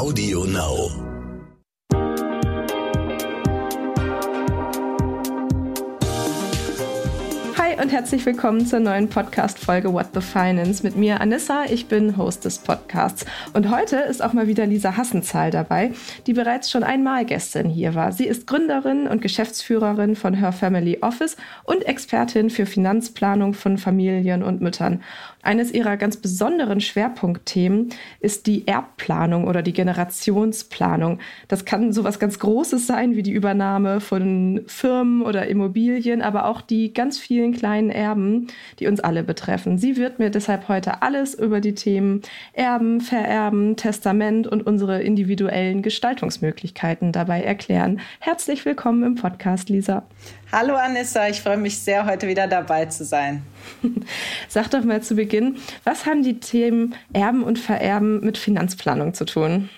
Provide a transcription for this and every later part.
Audio Now. Und herzlich willkommen zur neuen Podcast-Folge What the Finance mit mir, Anissa. Ich bin Host des Podcasts. Und heute ist auch mal wieder Lisa Hassenzahl dabei, die bereits schon einmal Gästin hier war. Sie ist Gründerin und Geschäftsführerin von Her Family Office und Expertin für Finanzplanung von Familien und Müttern. Eines ihrer ganz besonderen Schwerpunktthemen ist die Erbplanung oder die Generationsplanung. Das kann sowas ganz Großes sein wie die Übernahme von Firmen oder Immobilien, aber auch die ganz vielen kleinen Erben, die uns alle betreffen. Sie wird mir deshalb heute alles über die Themen Erben, Vererben, Testament und unsere individuellen Gestaltungsmöglichkeiten dabei erklären. Herzlich willkommen im Podcast, Lisa. Hallo Anissa, ich freue mich sehr, heute wieder dabei zu sein. Sag doch mal zu Beginn, was haben die Themen Erben und Vererben mit Finanzplanung zu tun?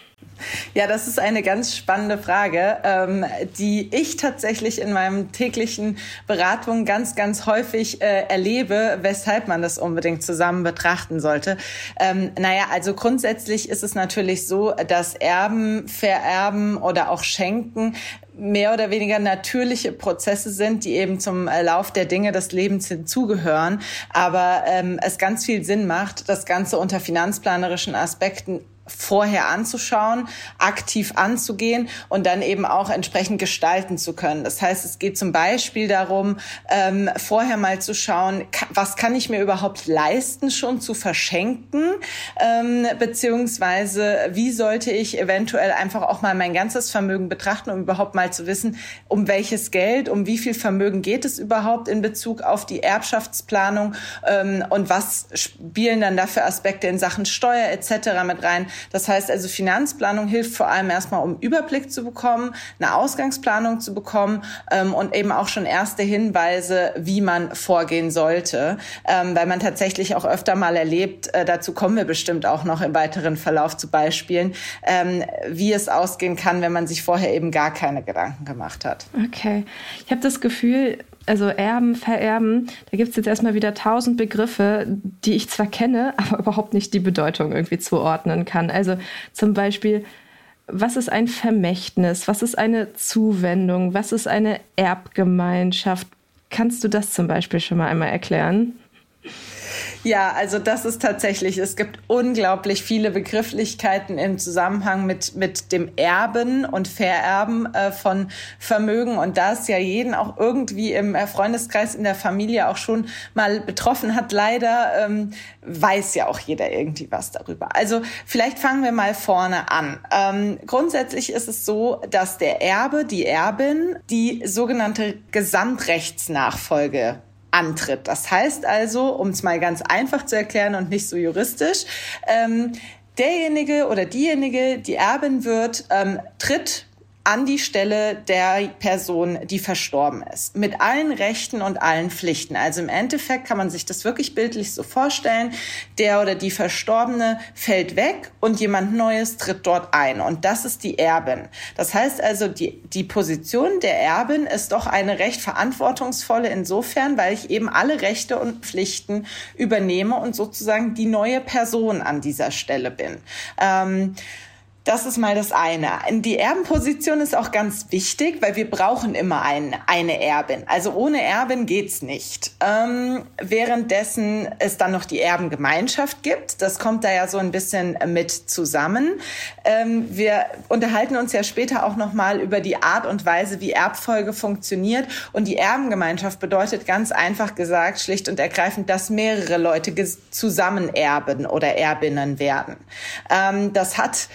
Ja, das ist eine ganz spannende Frage, ähm, die ich tatsächlich in meinem täglichen Beratung ganz, ganz häufig äh, erlebe, weshalb man das unbedingt zusammen betrachten sollte. Ähm, naja, also grundsätzlich ist es natürlich so, dass Erben, Vererben oder auch Schenken mehr oder weniger natürliche Prozesse sind, die eben zum äh, Lauf der Dinge des Lebens hinzugehören, aber ähm, es ganz viel Sinn macht, das Ganze unter finanzplanerischen Aspekten vorher anzuschauen, aktiv anzugehen und dann eben auch entsprechend gestalten zu können. Das heißt, es geht zum Beispiel darum, ähm, vorher mal zu schauen, was kann ich mir überhaupt leisten, schon zu verschenken, ähm, beziehungsweise wie sollte ich eventuell einfach auch mal mein ganzes Vermögen betrachten, um überhaupt mal zu wissen, um welches Geld, um wie viel Vermögen geht es überhaupt in Bezug auf die Erbschaftsplanung ähm, und was spielen dann da für Aspekte in Sachen Steuer etc. mit rein. Das heißt also, Finanzplanung hilft vor allem erstmal, um Überblick zu bekommen, eine Ausgangsplanung zu bekommen ähm, und eben auch schon erste Hinweise, wie man vorgehen sollte, ähm, weil man tatsächlich auch öfter mal erlebt, äh, dazu kommen wir bestimmt auch noch im weiteren Verlauf zu Beispielen, ähm, wie es ausgehen kann, wenn man sich vorher eben gar keine Gedanken gemacht hat. Okay. Ich habe das Gefühl, also Erben, Vererben, da gibt es jetzt erstmal wieder tausend Begriffe, die ich zwar kenne, aber überhaupt nicht die Bedeutung irgendwie zuordnen kann. Also zum Beispiel, was ist ein Vermächtnis? Was ist eine Zuwendung? Was ist eine Erbgemeinschaft? Kannst du das zum Beispiel schon mal einmal erklären? Ja, also das ist tatsächlich, es gibt unglaublich viele Begrifflichkeiten im Zusammenhang mit, mit dem Erben und Vererben äh, von Vermögen. Und da es ja jeden auch irgendwie im äh, Freundeskreis, in der Familie auch schon mal betroffen hat, leider ähm, weiß ja auch jeder irgendwie was darüber. Also vielleicht fangen wir mal vorne an. Ähm, grundsätzlich ist es so, dass der Erbe, die Erbin, die sogenannte Gesamtrechtsnachfolge antritt. Das heißt also, um es mal ganz einfach zu erklären und nicht so juristisch, ähm, derjenige oder diejenige, die Erbin wird, ähm, tritt an die Stelle der Person, die verstorben ist. Mit allen Rechten und allen Pflichten. Also im Endeffekt kann man sich das wirklich bildlich so vorstellen. Der oder die Verstorbene fällt weg und jemand Neues tritt dort ein. Und das ist die Erbin. Das heißt also, die, die Position der Erbin ist doch eine recht verantwortungsvolle insofern, weil ich eben alle Rechte und Pflichten übernehme und sozusagen die neue Person an dieser Stelle bin. Ähm, das ist mal das eine. Die Erbenposition ist auch ganz wichtig, weil wir brauchen immer ein, eine Erbin. Also ohne Erbin geht's nicht. Ähm, währenddessen es dann noch die Erbengemeinschaft gibt. Das kommt da ja so ein bisschen mit zusammen. Ähm, wir unterhalten uns ja später auch noch mal über die Art und Weise, wie Erbfolge funktioniert. Und die Erbengemeinschaft bedeutet ganz einfach gesagt, schlicht und ergreifend, dass mehrere Leute zusammen erben oder Erbinnen werden. Ähm, das hat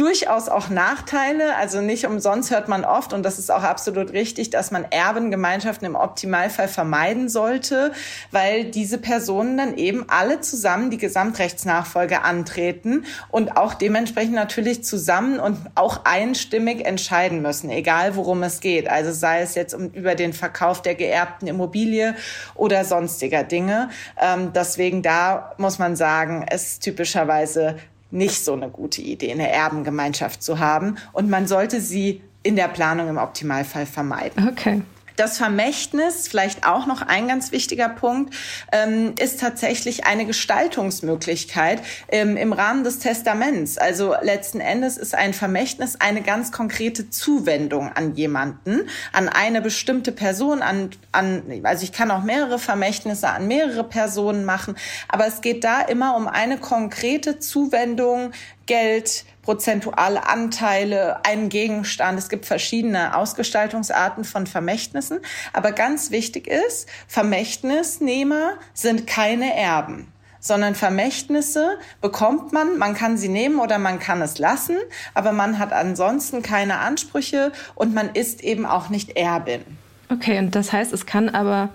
durchaus auch Nachteile. Also nicht umsonst hört man oft, und das ist auch absolut richtig, dass man Erbengemeinschaften im Optimalfall vermeiden sollte, weil diese Personen dann eben alle zusammen die Gesamtrechtsnachfolge antreten und auch dementsprechend natürlich zusammen und auch einstimmig entscheiden müssen, egal worum es geht. Also sei es jetzt um, über den Verkauf der geerbten Immobilie oder sonstiger Dinge. Ähm, deswegen da muss man sagen, es ist typischerweise nicht so eine gute Idee, eine Erbengemeinschaft zu haben. Und man sollte sie in der Planung im Optimalfall vermeiden. Okay. Das Vermächtnis, vielleicht auch noch ein ganz wichtiger Punkt, ähm, ist tatsächlich eine Gestaltungsmöglichkeit ähm, im Rahmen des Testaments. Also letzten Endes ist ein Vermächtnis eine ganz konkrete Zuwendung an jemanden, an eine bestimmte Person, an, an also ich kann auch mehrere Vermächtnisse an mehrere Personen machen, aber es geht da immer um eine konkrete Zuwendung, Geld, prozentuale Anteile, einen Gegenstand. Es gibt verschiedene Ausgestaltungsarten von Vermächtnissen. Aber ganz wichtig ist, Vermächtnisnehmer sind keine Erben sondern Vermächtnisse bekommt man, man kann sie nehmen oder man kann es lassen, aber man hat ansonsten keine Ansprüche und man ist eben auch nicht Erbin. Okay, und das heißt, es kann aber,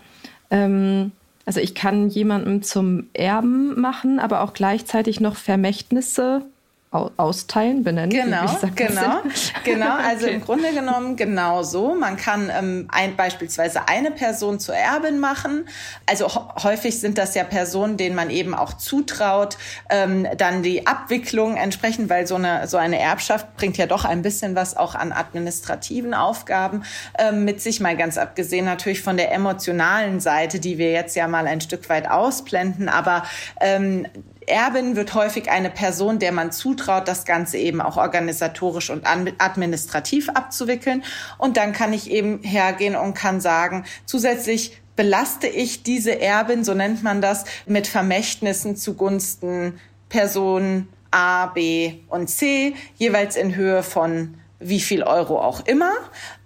ähm, also ich kann jemanden zum Erben machen, aber auch gleichzeitig noch Vermächtnisse austeilen, benennen. Genau, genau, genau. Also okay. im Grunde genommen genauso. Man kann ähm, ein, beispielsweise eine Person zur Erbin machen. Also häufig sind das ja Personen, denen man eben auch zutraut, ähm, dann die Abwicklung entsprechend, weil so eine so eine Erbschaft bringt ja doch ein bisschen was auch an administrativen Aufgaben ähm, mit sich. Mal ganz abgesehen natürlich von der emotionalen Seite, die wir jetzt ja mal ein Stück weit ausblenden, aber ähm, Erbin wird häufig eine Person, der man zutraut, das Ganze eben auch organisatorisch und administrativ abzuwickeln. Und dann kann ich eben hergehen und kann sagen, zusätzlich belaste ich diese Erbin, so nennt man das, mit Vermächtnissen zugunsten Personen A, B und C, jeweils in Höhe von wie viel Euro auch immer.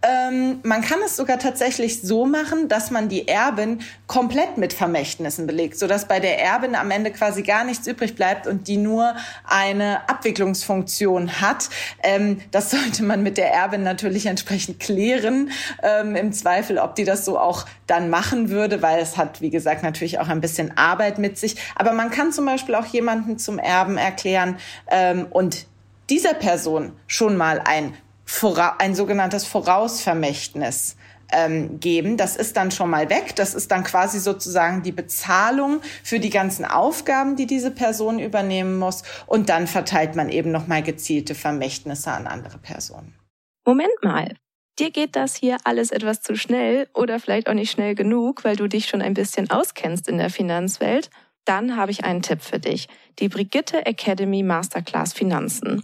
Ähm, man kann es sogar tatsächlich so machen, dass man die Erbin komplett mit Vermächtnissen belegt, sodass bei der Erbin am Ende quasi gar nichts übrig bleibt und die nur eine Abwicklungsfunktion hat. Ähm, das sollte man mit der Erbin natürlich entsprechend klären, ähm, im Zweifel, ob die das so auch dann machen würde, weil es hat, wie gesagt, natürlich auch ein bisschen Arbeit mit sich. Aber man kann zum Beispiel auch jemanden zum Erben erklären ähm, und dieser Person schon mal ein, ein sogenanntes Vorausvermächtnis ähm, geben. Das ist dann schon mal weg. Das ist dann quasi sozusagen die Bezahlung für die ganzen Aufgaben, die diese Person übernehmen muss. Und dann verteilt man eben nochmal gezielte Vermächtnisse an andere Personen. Moment mal. Dir geht das hier alles etwas zu schnell oder vielleicht auch nicht schnell genug, weil du dich schon ein bisschen auskennst in der Finanzwelt. Dann habe ich einen Tipp für dich. Die Brigitte Academy Masterclass Finanzen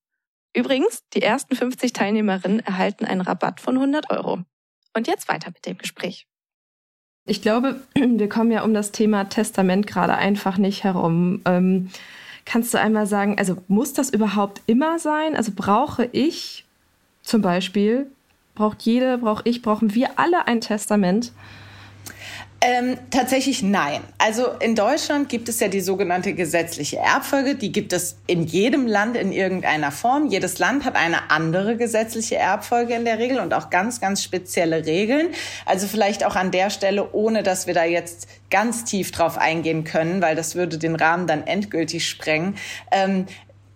Übrigens, die ersten 50 Teilnehmerinnen erhalten einen Rabatt von 100 Euro. Und jetzt weiter mit dem Gespräch. Ich glaube, wir kommen ja um das Thema Testament gerade einfach nicht herum. Ähm, kannst du einmal sagen, also muss das überhaupt immer sein? Also brauche ich zum Beispiel, braucht jede, brauche ich, brauchen wir alle ein Testament? Ähm, tatsächlich nein. Also in Deutschland gibt es ja die sogenannte gesetzliche Erbfolge. Die gibt es in jedem Land in irgendeiner Form. Jedes Land hat eine andere gesetzliche Erbfolge in der Regel und auch ganz, ganz spezielle Regeln. Also vielleicht auch an der Stelle, ohne dass wir da jetzt ganz tief drauf eingehen können, weil das würde den Rahmen dann endgültig sprengen. Ähm,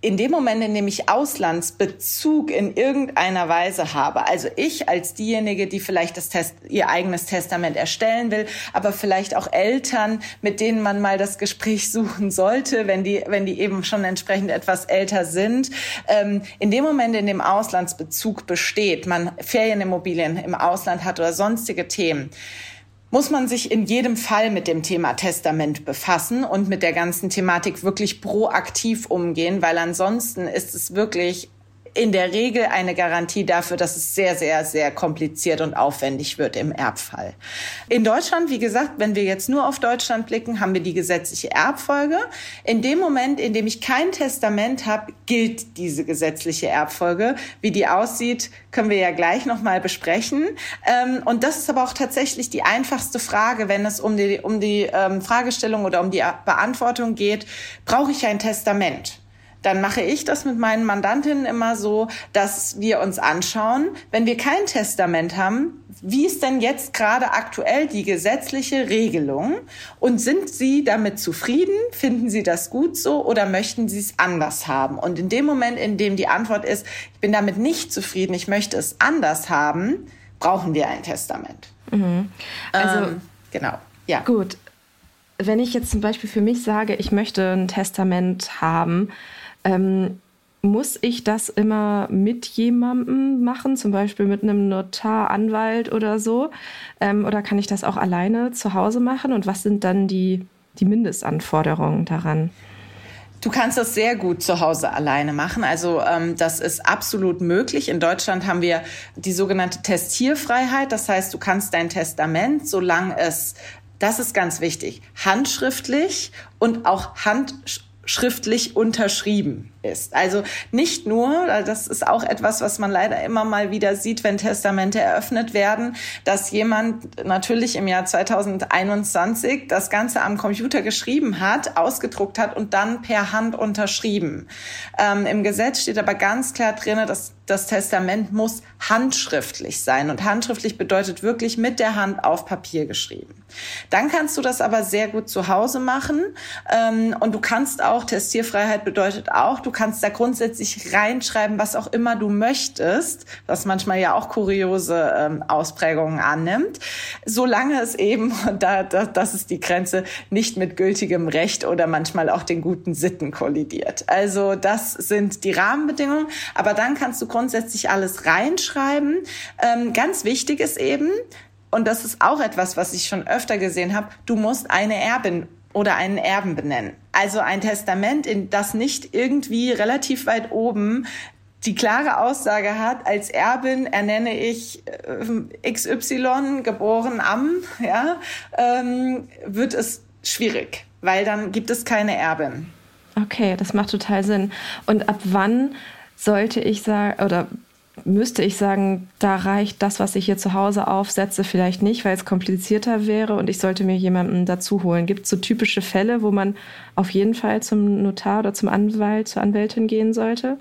in dem Moment, in dem ich Auslandsbezug in irgendeiner Weise habe, also ich als diejenige, die vielleicht das Test, ihr eigenes Testament erstellen will, aber vielleicht auch Eltern, mit denen man mal das Gespräch suchen sollte, wenn die, wenn die eben schon entsprechend etwas älter sind. Ähm, in dem Moment, in dem Auslandsbezug besteht, man Ferienimmobilien im Ausland hat oder sonstige Themen, muss man sich in jedem Fall mit dem Thema Testament befassen und mit der ganzen Thematik wirklich proaktiv umgehen, weil ansonsten ist es wirklich in der Regel eine Garantie dafür, dass es sehr, sehr, sehr kompliziert und aufwendig wird im Erbfall. In Deutschland, wie gesagt, wenn wir jetzt nur auf Deutschland blicken, haben wir die gesetzliche Erbfolge. In dem Moment, in dem ich kein Testament habe, gilt diese gesetzliche Erbfolge. Wie die aussieht, können wir ja gleich nochmal besprechen. Ähm, und das ist aber auch tatsächlich die einfachste Frage, wenn es um die, um die ähm, Fragestellung oder um die Beantwortung geht, brauche ich ein Testament? Dann mache ich das mit meinen Mandantinnen immer so, dass wir uns anschauen, wenn wir kein Testament haben, wie ist denn jetzt gerade aktuell die gesetzliche Regelung und sind Sie damit zufrieden? Finden Sie das gut so oder möchten Sie es anders haben? Und in dem Moment, in dem die Antwort ist, ich bin damit nicht zufrieden, ich möchte es anders haben, brauchen wir ein Testament. Mhm. Also ähm, genau. Ja. Gut. Wenn ich jetzt zum Beispiel für mich sage, ich möchte ein Testament haben, ähm, muss ich das immer mit jemandem machen, zum Beispiel mit einem Notar, Anwalt oder so? Ähm, oder kann ich das auch alleine zu Hause machen? Und was sind dann die, die Mindestanforderungen daran? Du kannst das sehr gut zu Hause alleine machen. Also ähm, das ist absolut möglich. In Deutschland haben wir die sogenannte Testierfreiheit. Das heißt, du kannst dein Testament, solange es, das ist ganz wichtig, handschriftlich und auch handschriftlich unterschrieben ist. Also nicht nur, das ist auch etwas, was man leider immer mal wieder sieht, wenn Testamente eröffnet werden, dass jemand natürlich im Jahr 2021 das Ganze am Computer geschrieben hat, ausgedruckt hat und dann per Hand unterschrieben. Ähm, Im Gesetz steht aber ganz klar drin, dass das Testament muss handschriftlich sein. Und handschriftlich bedeutet wirklich mit der Hand auf Papier geschrieben. Dann kannst du das aber sehr gut zu Hause machen. Ähm, und du kannst auch, Testierfreiheit bedeutet auch, du kannst da grundsätzlich reinschreiben, was auch immer du möchtest, was manchmal ja auch kuriose ähm, Ausprägungen annimmt, solange es eben, und da, da, das ist die Grenze, nicht mit gültigem Recht oder manchmal auch den guten Sitten kollidiert. Also das sind die Rahmenbedingungen, aber dann kannst du grundsätzlich alles reinschreiben. Ähm, ganz wichtig ist eben, und das ist auch etwas, was ich schon öfter gesehen habe, du musst eine Erbin oder einen Erben benennen. Also ein Testament, in das nicht irgendwie relativ weit oben die klare Aussage hat, als Erbin ernenne ich äh, XY geboren am, ja, ähm, wird es schwierig, weil dann gibt es keine Erbin. Okay, das macht total Sinn. Und ab wann sollte ich sagen, oder müsste ich sagen, da reicht das, was ich hier zu Hause aufsetze, vielleicht nicht, weil es komplizierter wäre und ich sollte mir jemanden dazu holen. Gibt es so typische Fälle, wo man auf jeden Fall zum Notar oder zum Anwalt, zur Anwältin gehen sollte?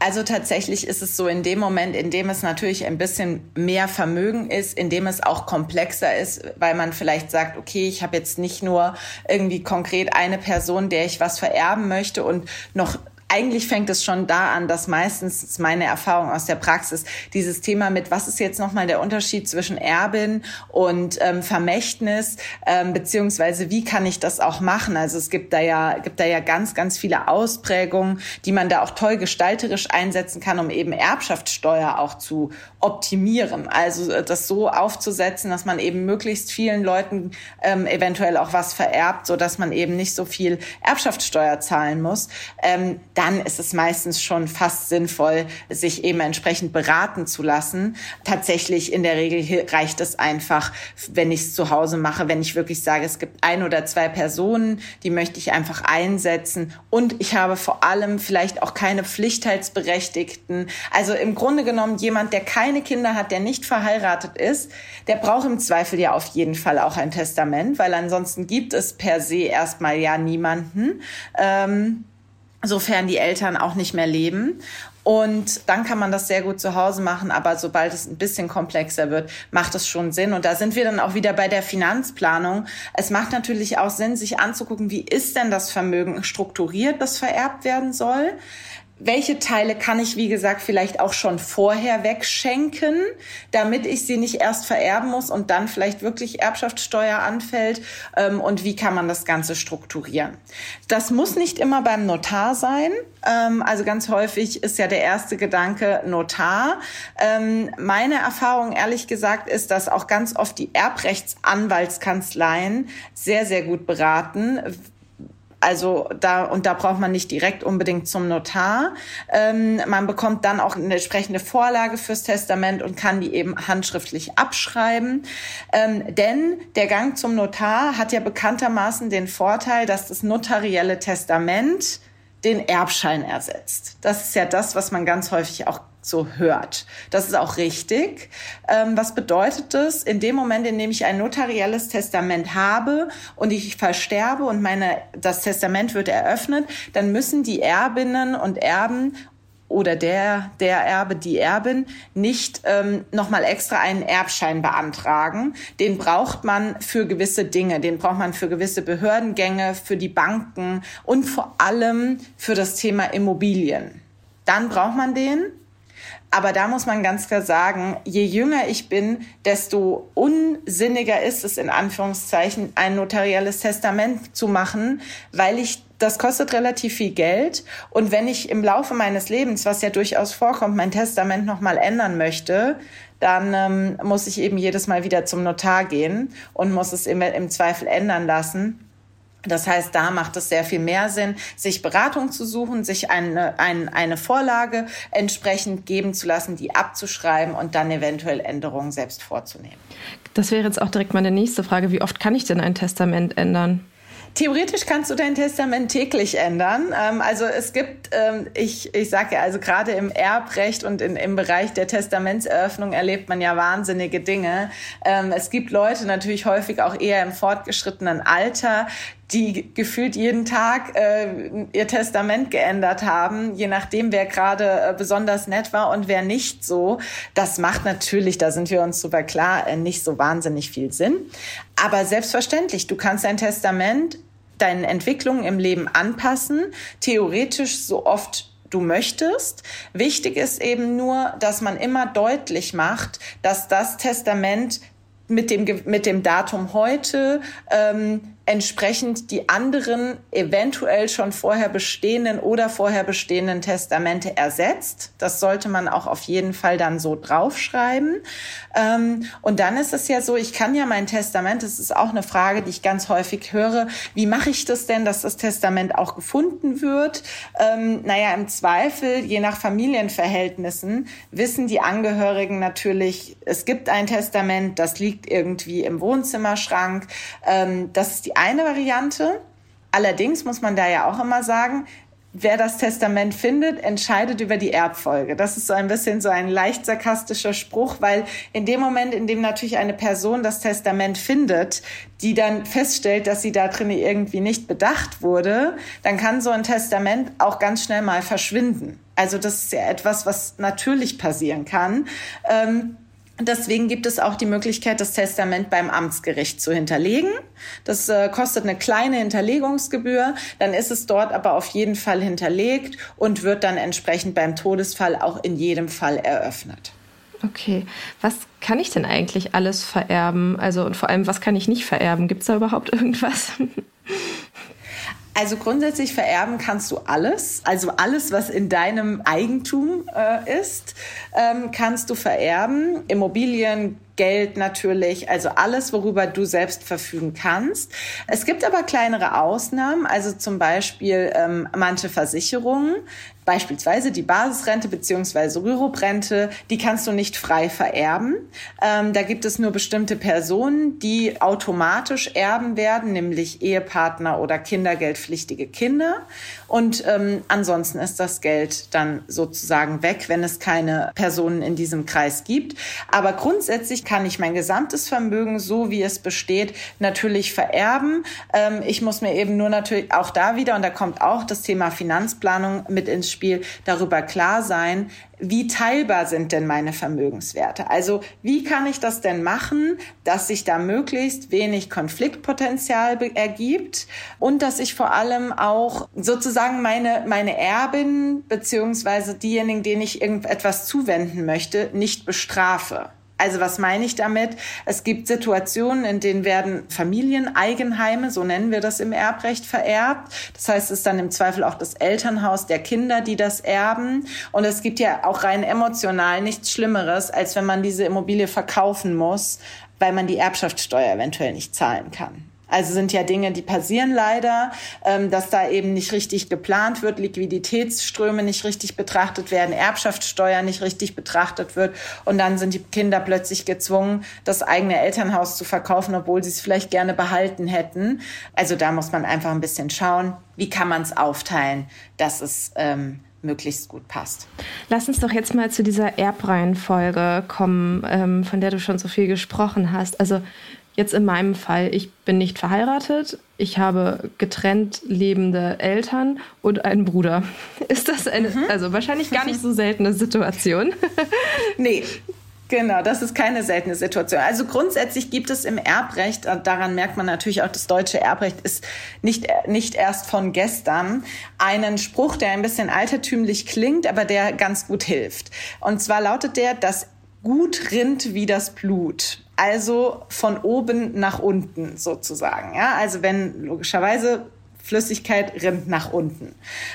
Also tatsächlich ist es so in dem Moment, in dem es natürlich ein bisschen mehr Vermögen ist, in dem es auch komplexer ist, weil man vielleicht sagt, okay, ich habe jetzt nicht nur irgendwie konkret eine Person, der ich was vererben möchte und noch eigentlich fängt es schon da an, dass meistens meine Erfahrung aus der Praxis dieses Thema mit, was ist jetzt nochmal der Unterschied zwischen Erbin und ähm, Vermächtnis, ähm, beziehungsweise wie kann ich das auch machen? Also es gibt da ja, gibt da ja ganz, ganz viele Ausprägungen, die man da auch toll gestalterisch einsetzen kann, um eben Erbschaftssteuer auch zu optimieren. Also äh, das so aufzusetzen, dass man eben möglichst vielen Leuten ähm, eventuell auch was vererbt, so dass man eben nicht so viel Erbschaftssteuer zahlen muss. Ähm, dann ist es meistens schon fast sinnvoll, sich eben entsprechend beraten zu lassen. Tatsächlich in der Regel reicht es einfach, wenn ich es zu Hause mache, wenn ich wirklich sage, es gibt ein oder zwei Personen, die möchte ich einfach einsetzen und ich habe vor allem vielleicht auch keine Pflichtheitsberechtigten. Also im Grunde genommen jemand, der keine Kinder hat, der nicht verheiratet ist, der braucht im Zweifel ja auf jeden Fall auch ein Testament, weil ansonsten gibt es per se erstmal ja niemanden. Ähm, sofern die Eltern auch nicht mehr leben. Und dann kann man das sehr gut zu Hause machen, aber sobald es ein bisschen komplexer wird, macht es schon Sinn. Und da sind wir dann auch wieder bei der Finanzplanung. Es macht natürlich auch Sinn, sich anzugucken, wie ist denn das Vermögen strukturiert, das vererbt werden soll welche Teile kann ich, wie gesagt, vielleicht auch schon vorher wegschenken, damit ich sie nicht erst vererben muss und dann vielleicht wirklich Erbschaftssteuer anfällt ähm, und wie kann man das Ganze strukturieren. Das muss nicht immer beim Notar sein. Ähm, also ganz häufig ist ja der erste Gedanke Notar. Ähm, meine Erfahrung, ehrlich gesagt, ist, dass auch ganz oft die Erbrechtsanwaltskanzleien sehr, sehr gut beraten Also da und da braucht man nicht direkt unbedingt zum Notar. Ähm, man bekommt dann auch eine entsprechende Vorlage fürs Testament und kann die eben handschriftlich abschreiben. Ähm, denn der Gang zum Notar hat ja bekanntermaßen den Vorteil, dass das notarielle Testament den Erbschein ersetzt. Das ist ja das, was man ganz häufig auch so hört. Das ist auch richtig. Ähm, was bedeutet das? In dem Moment, in dem ich ein notarielles Testament habe und ich versterbe und meine, das Testament wird eröffnet, dann müssen die Erbinnen und Erben oder der, der Erbe, die Erbin nicht ähm, nochmal extra einen Erbschein beantragen. Den braucht man für gewisse Dinge. Den braucht man für gewisse Behördengänge, für die Banken und vor allem für das Thema Immobilien. Dann braucht man den aber da muss man ganz klar sagen, je jünger ich bin, desto unsinniger ist es in Anführungszeichen, ein notarielles Testament zu machen, weil ich das kostet relativ viel Geld. Und wenn ich im Laufe meines Lebens, was ja durchaus vorkommt, mein Testament nochmal ändern möchte, dann ähm, muss ich eben jedes Mal wieder zum Notar gehen und muss es im, im Zweifel ändern lassen. Das heißt, da macht es sehr viel mehr Sinn, sich Beratung zu suchen, sich eine, eine, eine Vorlage entsprechend geben zu lassen, die abzuschreiben und dann eventuell Änderungen selbst vorzunehmen. Das wäre jetzt auch direkt meine nächste Frage. Wie oft kann ich denn ein Testament ändern? Theoretisch kannst du dein Testament täglich ändern. Ähm, also es gibt, ähm, ich, ich sage ja, also gerade im Erbrecht und in, im Bereich der Testamentseröffnung erlebt man ja wahnsinnige Dinge. Ähm, es gibt Leute natürlich häufig auch eher im fortgeschrittenen Alter, die gefühlt jeden Tag äh, ihr Testament geändert haben, je nachdem, wer gerade äh, besonders nett war und wer nicht so. Das macht natürlich, da sind wir uns super klar, äh, nicht so wahnsinnig viel Sinn. Aber selbstverständlich, du kannst dein Testament deinen Entwicklungen im Leben anpassen, theoretisch so oft du möchtest. Wichtig ist eben nur, dass man immer deutlich macht, dass das Testament mit dem, mit dem Datum heute ähm, entsprechend die anderen eventuell schon vorher bestehenden oder vorher bestehenden Testamente ersetzt. Das sollte man auch auf jeden Fall dann so draufschreiben. Ähm, und dann ist es ja so, ich kann ja mein Testament, das ist auch eine Frage, die ich ganz häufig höre, wie mache ich das denn, dass das Testament auch gefunden wird? Ähm, naja, im Zweifel, je nach Familienverhältnissen, wissen die Angehörigen natürlich, es gibt ein Testament, das liegt irgendwie im Wohnzimmerschrank. Ähm, das ist die eine Variante. Allerdings muss man da ja auch immer sagen, wer das Testament findet, entscheidet über die Erbfolge. Das ist so ein bisschen so ein leicht sarkastischer Spruch, weil in dem Moment, in dem natürlich eine Person das Testament findet, die dann feststellt, dass sie da drin irgendwie nicht bedacht wurde, dann kann so ein Testament auch ganz schnell mal verschwinden. Also das ist ja etwas, was natürlich passieren kann. Ähm, Deswegen gibt es auch die Möglichkeit, das Testament beim Amtsgericht zu hinterlegen. Das äh, kostet eine kleine Hinterlegungsgebühr. Dann ist es dort aber auf jeden Fall hinterlegt und wird dann entsprechend beim Todesfall auch in jedem Fall eröffnet. Okay, was kann ich denn eigentlich alles vererben? Also und vor allem, was kann ich nicht vererben? Gibt es da überhaupt irgendwas? Also grundsätzlich vererben kannst du alles. Also alles, was in deinem Eigentum äh, ist, ähm, kannst du vererben. Immobilien, Geld natürlich, also alles, worüber du selbst verfügen kannst. Es gibt aber kleinere Ausnahmen, also zum Beispiel ähm, manche Versicherungen, Beispielsweise die Basisrente beziehungsweise Rüruprente, die kannst du nicht frei vererben. Ähm, da gibt es nur bestimmte Personen, die automatisch erben werden, nämlich Ehepartner oder kindergeldpflichtige Kinder. Und ähm, ansonsten ist das Geld dann sozusagen weg, wenn es keine Personen in diesem Kreis gibt. Aber grundsätzlich kann ich mein gesamtes Vermögen, so wie es besteht, natürlich vererben. Ähm, ich muss mir eben nur natürlich auch da wieder, und da kommt auch das Thema Finanzplanung mit ins Spiel, darüber klar sein, wie teilbar sind denn meine Vermögenswerte? Also wie kann ich das denn machen, dass sich da möglichst wenig Konfliktpotenzial ergibt und dass ich vor allem auch sozusagen meine, meine Erbin beziehungsweise diejenigen, denen ich irgendetwas zuwenden möchte, nicht bestrafe. Also was meine ich damit? Es gibt Situationen, in denen werden Familieneigenheime, so nennen wir das im Erbrecht, vererbt. Das heißt, es ist dann im Zweifel auch das Elternhaus der Kinder, die das erben. Und es gibt ja auch rein emotional nichts Schlimmeres, als wenn man diese Immobilie verkaufen muss, weil man die Erbschaftssteuer eventuell nicht zahlen kann. Also sind ja Dinge, die passieren leider, ähm, dass da eben nicht richtig geplant wird, Liquiditätsströme nicht richtig betrachtet werden, Erbschaftssteuer nicht richtig betrachtet wird und dann sind die Kinder plötzlich gezwungen, das eigene Elternhaus zu verkaufen, obwohl sie es vielleicht gerne behalten hätten. Also da muss man einfach ein bisschen schauen, wie kann man es aufteilen, dass es ähm, möglichst gut passt. Lass uns doch jetzt mal zu dieser Erbreihenfolge kommen, ähm, von der du schon so viel gesprochen hast. Also Jetzt in meinem Fall, ich bin nicht verheiratet, ich habe getrennt lebende Eltern und einen Bruder. Ist das eine, mhm. also wahrscheinlich gar nicht so seltene Situation? nee. Genau, das ist keine seltene Situation. Also grundsätzlich gibt es im Erbrecht, daran merkt man natürlich auch, das deutsche Erbrecht ist nicht, nicht erst von gestern, einen Spruch, der ein bisschen altertümlich klingt, aber der ganz gut hilft. Und zwar lautet der, dass gut rinnt wie das Blut also von oben nach unten sozusagen. Ja? Also wenn logischerweise Flüssigkeit rinnt nach unten.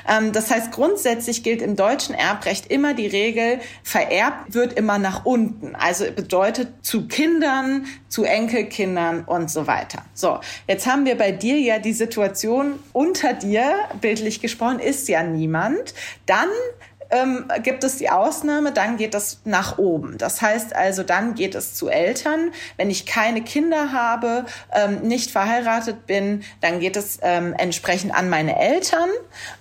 Ähm, das heißt, grundsätzlich gilt im deutschen Erbrecht immer die Regel, vererbt wird immer nach unten. Also bedeutet zu Kindern, zu Enkelkindern und so weiter. So, jetzt haben wir bei dir ja die Situation unter dir, bildlich gesprochen, ist ja niemand. Dann ähm, gibt es die Ausnahme, dann geht es nach oben. Das heißt also, dann geht es zu Eltern. Wenn ich keine Kinder habe, ähm, nicht verheiratet bin, dann geht es ähm, entsprechend an meine Eltern.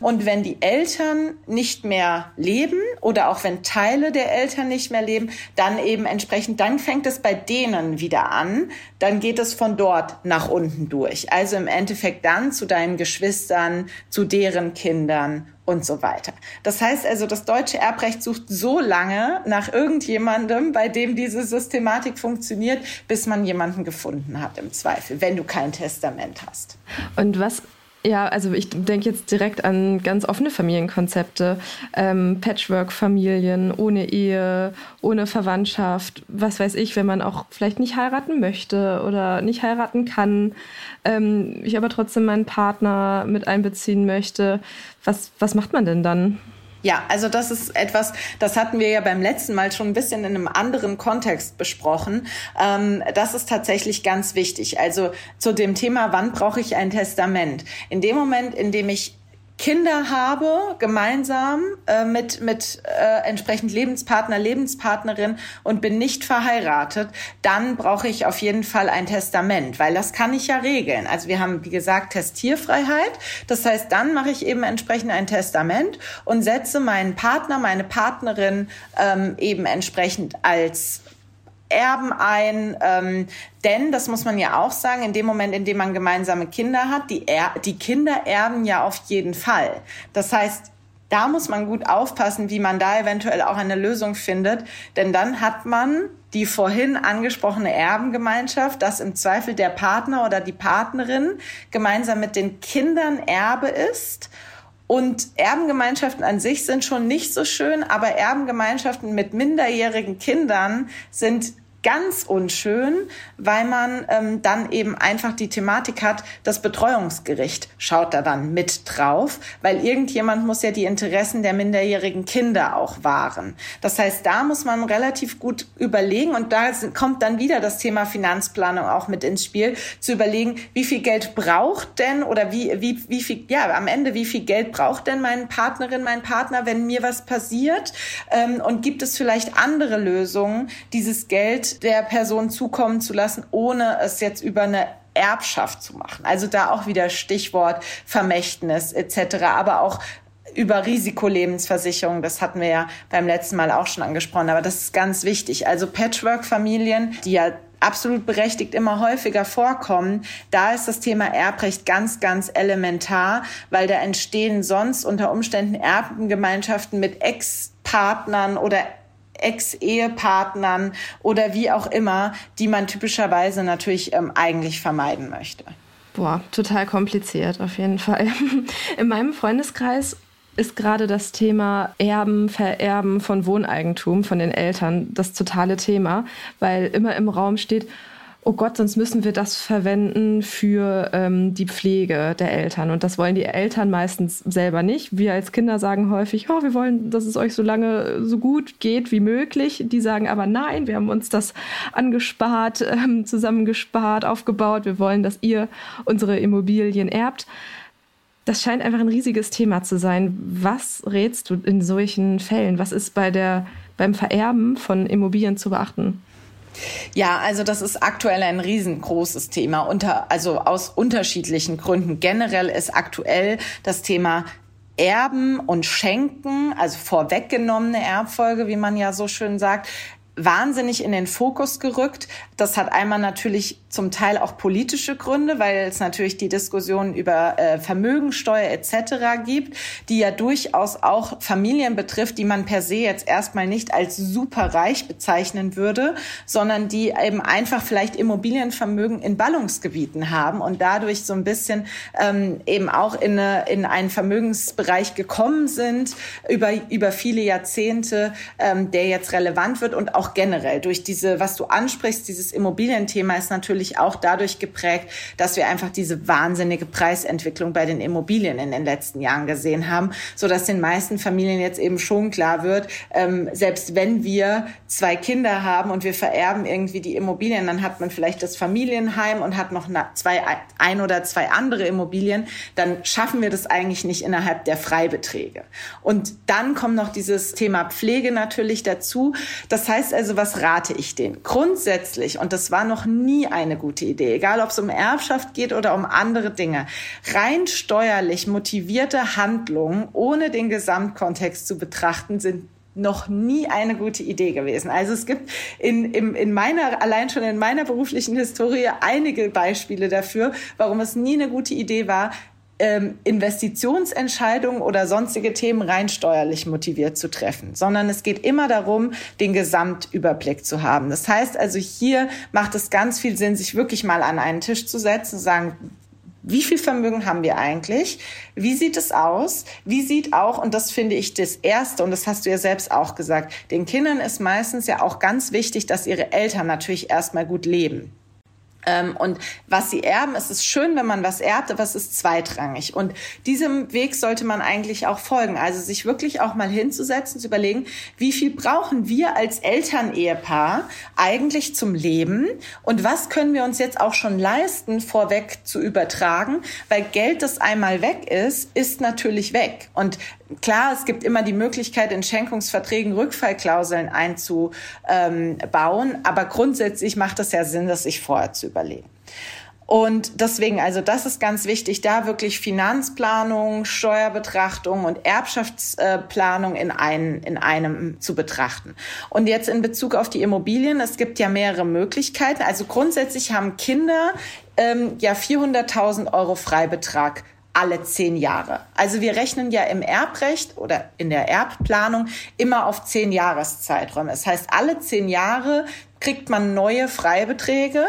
Und wenn die Eltern nicht mehr leben oder auch wenn Teile der Eltern nicht mehr leben, dann eben entsprechend, dann fängt es bei denen wieder an. Dann geht es von dort nach unten durch. Also im Endeffekt dann zu deinen Geschwistern, zu deren Kindern und so weiter. Das heißt also, das deutsche Erbrecht sucht so lange nach irgendjemandem, bei dem diese Systematik funktioniert, bis man jemanden gefunden hat im Zweifel, wenn du kein Testament hast. Und was ja, also ich denke jetzt direkt an ganz offene Familienkonzepte, ähm, Patchwork-Familien ohne Ehe, ohne Verwandtschaft, was weiß ich, wenn man auch vielleicht nicht heiraten möchte oder nicht heiraten kann, ähm, ich aber trotzdem meinen Partner mit einbeziehen möchte. Was, was macht man denn dann? Ja, also das ist etwas, das hatten wir ja beim letzten Mal schon ein bisschen in einem anderen Kontext besprochen. Ähm, das ist tatsächlich ganz wichtig. Also zu dem Thema, wann brauche ich ein Testament? In dem Moment, in dem ich Kinder habe, gemeinsam äh, mit, mit äh, entsprechend Lebenspartner, Lebenspartnerin und bin nicht verheiratet, dann brauche ich auf jeden Fall ein Testament, weil das kann ich ja regeln. Also wir haben, wie gesagt, Testierfreiheit. Das heißt, dann mache ich eben entsprechend ein Testament und setze meinen Partner, meine Partnerin ähm, eben entsprechend als Erben ein. Ähm, denn, das muss man ja auch sagen, in dem Moment, in dem man gemeinsame Kinder hat, die, er die Kinder erben ja auf jeden Fall. Das heißt, da muss man gut aufpassen, wie man da eventuell auch eine Lösung findet. Denn dann hat man die vorhin angesprochene Erbengemeinschaft, dass im Zweifel der Partner oder die Partnerin gemeinsam mit den Kindern Erbe ist und Erbengemeinschaften an sich sind schon nicht so schön, aber Erbengemeinschaften mit minderjährigen Kindern sind ganz unschön, weil man ähm, dann eben einfach die Thematik hat, das Betreuungsgericht schaut da dann mit drauf, weil irgendjemand muss ja die Interessen der minderjährigen Kinder auch wahren. Das heißt, da muss man relativ gut überlegen und da kommt dann wieder das Thema Finanzplanung auch mit ins Spiel, zu überlegen, wie viel Geld braucht denn oder wie, wie, wie viel, ja, am Ende, wie viel Geld braucht denn meine Partnerin, mein Partner, wenn mir was passiert? Ähm, und gibt es vielleicht andere Lösungen, dieses Der Person zukommen zu lassen, ohne es jetzt über eine Erbschaft zu machen. Also da auch wieder Stichwort Vermächtnis etc., aber auch über Risikolebensversicherung, das hatten wir ja beim letzten Mal auch schon angesprochen, aber das ist ganz wichtig. Also Patchwork-Familien, die ja absolut berechtigt immer häufiger vorkommen, da ist das Thema Erbrecht ganz, ganz elementar, weil da entstehen sonst unter Umständen Erbengemeinschaften mit Ex-Partnern oder Ex-Ehepartnern oder wie auch immer, die man typischerweise natürlich ähm, eigentlich vermeiden möchte. Boah, total kompliziert auf jeden Fall. In meinem Freundeskreis ist gerade das Thema Erben, Vererben von Wohneigentum von den Eltern das totale Thema, weil immer im Raum steht, oh Gott, sonst müssen wir das verwenden für ähm, die Pflege der Eltern. Und das wollen die Eltern meistens selber nicht. Wir als Kinder sagen häufig, oh, wir wollen, dass es euch so lange so gut geht wie möglich. Die sagen aber nein, wir haben uns das angespart, ähm, zusammengespart, aufgebaut. Wir wollen, dass ihr unsere Immobilien erbt. Das scheint einfach ein riesiges Thema zu sein. Was rätst du in solchen Fällen? Was ist bei der, beim Vererben von Immobilien zu beachten? Ja, also das ist aktuell ein riesengroßes Thema, unter, also aus unterschiedlichen Gründen. Generell ist aktuell das Thema Erben und Schenken, also vorweggenommene Erbfolge, wie man ja so schön sagt, wahnsinnig in den Fokus gerückt. Das hat einmal natürlich zum Teil auch politische Gründe, weil es natürlich die Diskussion über äh, Vermögensteuer etc. gibt, die ja durchaus auch Familien betrifft, die man per se jetzt erstmal nicht als superreich bezeichnen würde, sondern die eben einfach vielleicht Immobilienvermögen in Ballungsgebieten haben und dadurch so ein bisschen ähm, eben auch in, eine, in einen Vermögensbereich gekommen sind über, über viele Jahrzehnte, ähm, der jetzt relevant wird und auch generell durch diese, was du ansprichst, dieses Immobilienthema ist natürlich natürlich auch dadurch geprägt, dass wir einfach diese wahnsinnige Preisentwicklung bei den Immobilien in den letzten Jahren gesehen haben, so dass den meisten Familien jetzt eben schon klar wird, ähm, selbst wenn wir zwei Kinder haben und wir vererben irgendwie die Immobilien, dann hat man vielleicht das Familienheim und hat noch zwei, ein oder zwei andere Immobilien, dann schaffen wir das eigentlich nicht innerhalb der Freibeträge. Und dann kommt noch dieses Thema Pflege natürlich dazu. Das heißt also, was rate ich denen? Grundsätzlich, und das war noch nie eine eine gute Idee, egal ob es um Erbschaft geht oder um andere Dinge. Rein steuerlich motivierte Handlungen, ohne den Gesamtkontext zu betrachten, sind noch nie eine gute Idee gewesen. Also es gibt in, in, in meiner, allein schon in meiner beruflichen Historie einige Beispiele dafür, warum es nie eine gute Idee war, ähm, Investitionsentscheidungen oder sonstige Themen rein steuerlich motiviert zu treffen, sondern es geht immer darum, den Gesamtüberblick zu haben. Das heißt also, hier macht es ganz viel Sinn, sich wirklich mal an einen Tisch zu setzen und sagen, wie viel Vermögen haben wir eigentlich? Wie sieht es aus? Wie sieht auch, und das finde ich das Erste, und das hast du ja selbst auch gesagt, den Kindern ist meistens ja auch ganz wichtig, dass ihre Eltern natürlich erstmal gut leben. Ähm, und was sie erben, es ist schön, wenn man was erbt, aber es ist zweitrangig. Und diesem Weg sollte man eigentlich auch folgen. Also sich wirklich auch mal hinzusetzen, zu überlegen, wie viel brauchen wir als Elternehepaar eigentlich zum Leben und was können wir uns jetzt auch schon leisten, vorweg zu übertragen, weil Geld, das einmal weg ist, ist natürlich weg. Und klar, es gibt immer die Möglichkeit, in Schenkungsverträgen Rückfallklauseln einzubauen, aber grundsätzlich macht es ja Sinn, das sich vorher zu überlegen. Und deswegen, also das ist ganz wichtig, da wirklich Finanzplanung, Steuerbetrachtung und Erbschaftsplanung in, ein, in einem zu betrachten. Und jetzt in Bezug auf die Immobilien, es gibt ja mehrere Möglichkeiten. Also grundsätzlich haben Kinder ähm, ja 400.000 Euro Freibetrag alle zehn Jahre. Also wir rechnen ja im Erbrecht oder in der Erbplanung immer auf zehn Jahreszeiträume. Das heißt, alle zehn Jahre kriegt man neue Freibeträge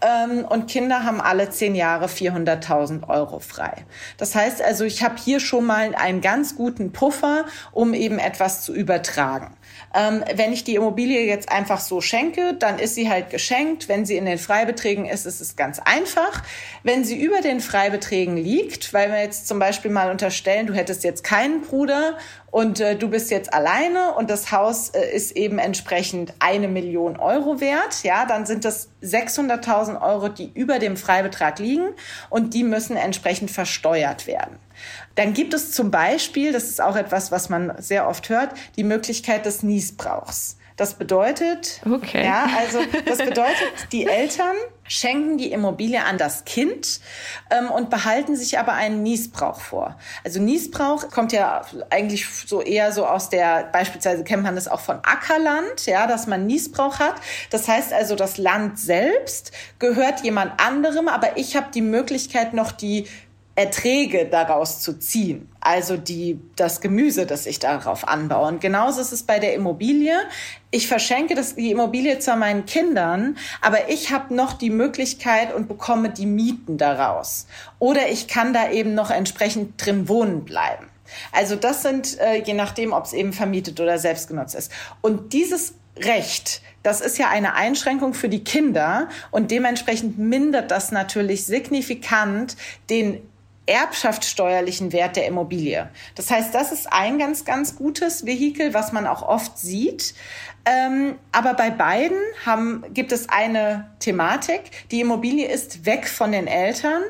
ähm, und Kinder haben alle zehn Jahre 400.000 Euro frei. Das heißt also, ich habe hier schon mal einen ganz guten Puffer, um eben etwas zu übertragen. Ähm, wenn ich die Immobilie jetzt einfach so schenke, dann ist sie halt geschenkt. Wenn sie in den Freibeträgen ist, ist es ganz einfach. Wenn sie über den Freibeträgen liegt, weil wir jetzt zum Beispiel mal unterstellen, du hättest jetzt keinen Bruder und äh, du bist jetzt alleine und das Haus äh, ist eben entsprechend eine Million Euro wert, ja, dann sind das 600.000 Euro, die über dem Freibetrag liegen und die müssen entsprechend versteuert werden. Dann gibt es zum Beispiel, das ist auch etwas, was man sehr oft hört, die Möglichkeit des Niesbrauchs. Das bedeutet, okay. ja, also das bedeutet, die Eltern schenken die Immobilie an das Kind ähm, und behalten sich aber einen Niesbrauch vor. Also Niesbrauch kommt ja eigentlich so eher so aus der, beispielsweise kennt man das auch von Ackerland, ja, dass man Niesbrauch hat. Das heißt also, das Land selbst gehört jemand anderem, aber ich habe die Möglichkeit noch die Erträge daraus zu ziehen, also die, das Gemüse, das ich darauf anbaue. Und genauso ist es bei der Immobilie. Ich verschenke das, die Immobilie zwar meinen Kindern, aber ich habe noch die Möglichkeit und bekomme die Mieten daraus. Oder ich kann da eben noch entsprechend drin wohnen bleiben. Also das sind, äh, je nachdem, ob es eben vermietet oder selbst genutzt ist. Und dieses Recht. Das ist ja eine Einschränkung für die Kinder und dementsprechend mindert das natürlich signifikant den erbschaftssteuerlichen Wert der Immobilie. Das heißt, das ist ein ganz, ganz gutes Vehikel, was man auch oft sieht. Ähm, aber bei beiden haben, gibt es eine Thematik. Die Immobilie ist weg von den Eltern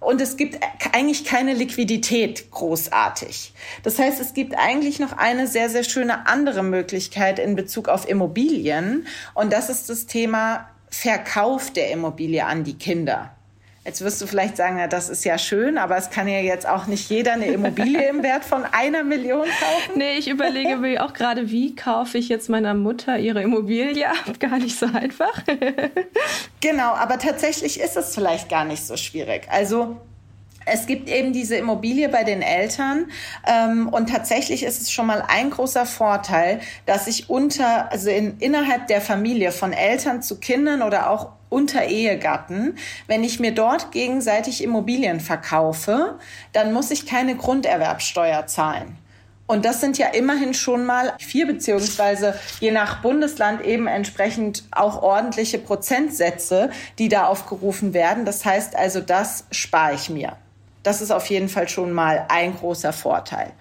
und es gibt eigentlich keine Liquidität großartig. Das heißt, es gibt eigentlich noch eine sehr, sehr schöne andere Möglichkeit in Bezug auf Immobilien und das ist das Thema Verkauf der Immobilie an die Kinder. Jetzt wirst du vielleicht sagen, ja, das ist ja schön, aber es kann ja jetzt auch nicht jeder eine Immobilie im Wert von einer Million kaufen. Nee, ich überlege mir auch gerade, wie kaufe ich jetzt meiner Mutter ihre Immobilie Gar nicht so einfach. genau, aber tatsächlich ist es vielleicht gar nicht so schwierig. Also es gibt eben diese Immobilie bei den Eltern ähm, und tatsächlich ist es schon mal ein großer Vorteil, dass ich unter, also in, innerhalb der Familie von Eltern zu Kindern oder auch unter Ehegatten, wenn ich mir dort gegenseitig Immobilien verkaufe, dann muss ich keine Grunderwerbsteuer zahlen. Und das sind ja immerhin schon mal vier beziehungsweise je nach Bundesland eben entsprechend auch ordentliche Prozentsätze, die da aufgerufen werden. Das heißt also, das spare ich mir. Das ist auf jeden Fall schon mal ein großer Vorteil.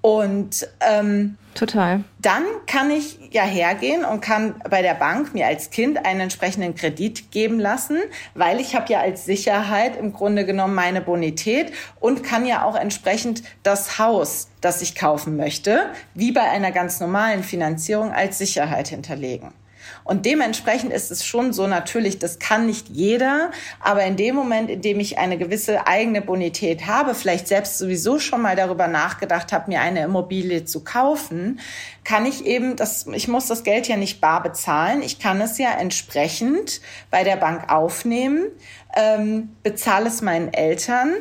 Und ähm, total. Dann kann ich ja hergehen und kann bei der Bank mir als Kind einen entsprechenden Kredit geben lassen, weil ich habe ja als Sicherheit im Grunde genommen meine Bonität und kann ja auch entsprechend das Haus, das ich kaufen möchte, wie bei einer ganz normalen Finanzierung als Sicherheit hinterlegen. Und dementsprechend ist es schon so natürlich, das kann nicht jeder, aber in dem Moment, in dem ich eine gewisse eigene Bonität habe, vielleicht selbst sowieso schon mal darüber nachgedacht habe, mir eine Immobilie zu kaufen, kann ich eben das, ich muss das Geld ja nicht bar bezahlen. Ich kann es ja entsprechend bei der Bank aufnehmen, ähm, bezahle es meinen Eltern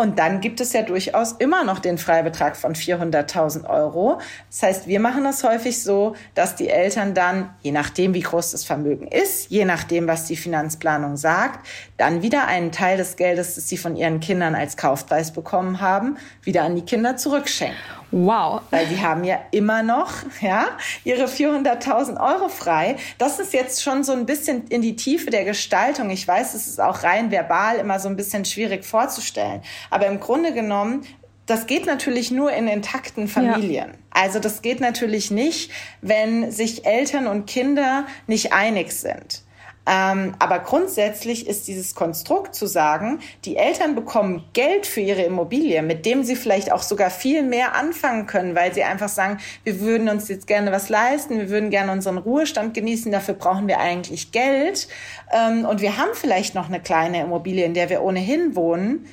und dann gibt es ja durchaus immer noch den Freibetrag von 400.000 Euro. Das heißt, wir machen das häufig so, dass die Eltern dann, je nachdem, wie groß das Vermögen ist, je nachdem, was die Finanzplanung sagt, dann wieder einen Teil des Geldes, das sie von ihren Kindern als Kaufpreis bekommen haben, wieder an die Kinder zurückschenken. Wow. Weil sie haben ja immer noch, ja, ihre 400.000 Euro frei. Das ist jetzt schon so ein bisschen in die Tiefe der Gestaltung. Ich weiß, es ist auch rein verbal immer so ein bisschen schwierig vorzustellen. Aber im Grunde genommen das geht natürlich nur in intakten Familien. Ja. Also das geht natürlich nicht, wenn sich Eltern und Kinder nicht einig sind. Ähm, aber grundsätzlich ist dieses Konstrukt zu sagen, die Eltern bekommen Geld für ihre Immobilie, mit dem sie vielleicht auch sogar viel mehr anfangen können, weil sie einfach sagen, wir würden uns jetzt gerne was leisten, wir würden gerne unseren Ruhestand genießen, dafür brauchen wir eigentlich Geld. Ähm, und wir haben vielleicht noch eine kleine Immobilie, in der wir ohnehin wohnen.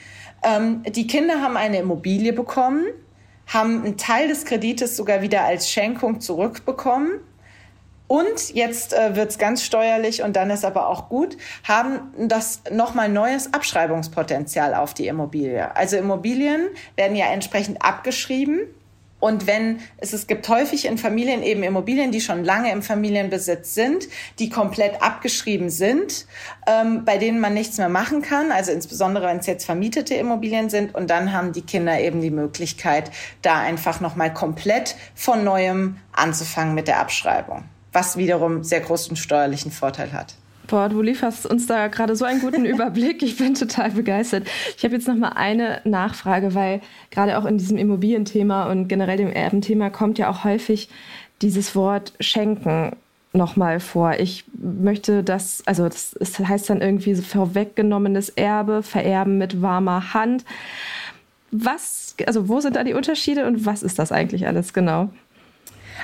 Ähm, die Kinder haben eine Immobilie bekommen, haben einen Teil des Kredites sogar wieder als Schenkung zurückbekommen und jetzt äh, wird's ganz steuerlich und dann ist aber auch gut, haben das nochmal neues Abschreibungspotenzial auf die Immobilie. Also Immobilien werden ja entsprechend abgeschrieben. Und wenn es, es gibt häufig in Familien eben Immobilien, die schon lange im Familienbesitz sind, die komplett abgeschrieben sind, ähm, bei denen man nichts mehr machen kann. Also insbesondere wenn es jetzt vermietete Immobilien sind. Und dann haben die Kinder eben die Möglichkeit, da einfach nochmal komplett von neuem anzufangen mit der Abschreibung was wiederum sehr großen steuerlichen Vorteil hat. Boah, du lieferst uns da gerade so einen guten Überblick. Ich bin total begeistert. Ich habe jetzt noch mal eine Nachfrage, weil gerade auch in diesem Immobilienthema und generell dem Erbenthema kommt ja auch häufig dieses Wort schenken noch mal vor. Ich möchte das, also das, das heißt dann irgendwie so vorweggenommenes Erbe, vererben mit warmer Hand. Was, also wo sind da die Unterschiede und was ist das eigentlich alles genau?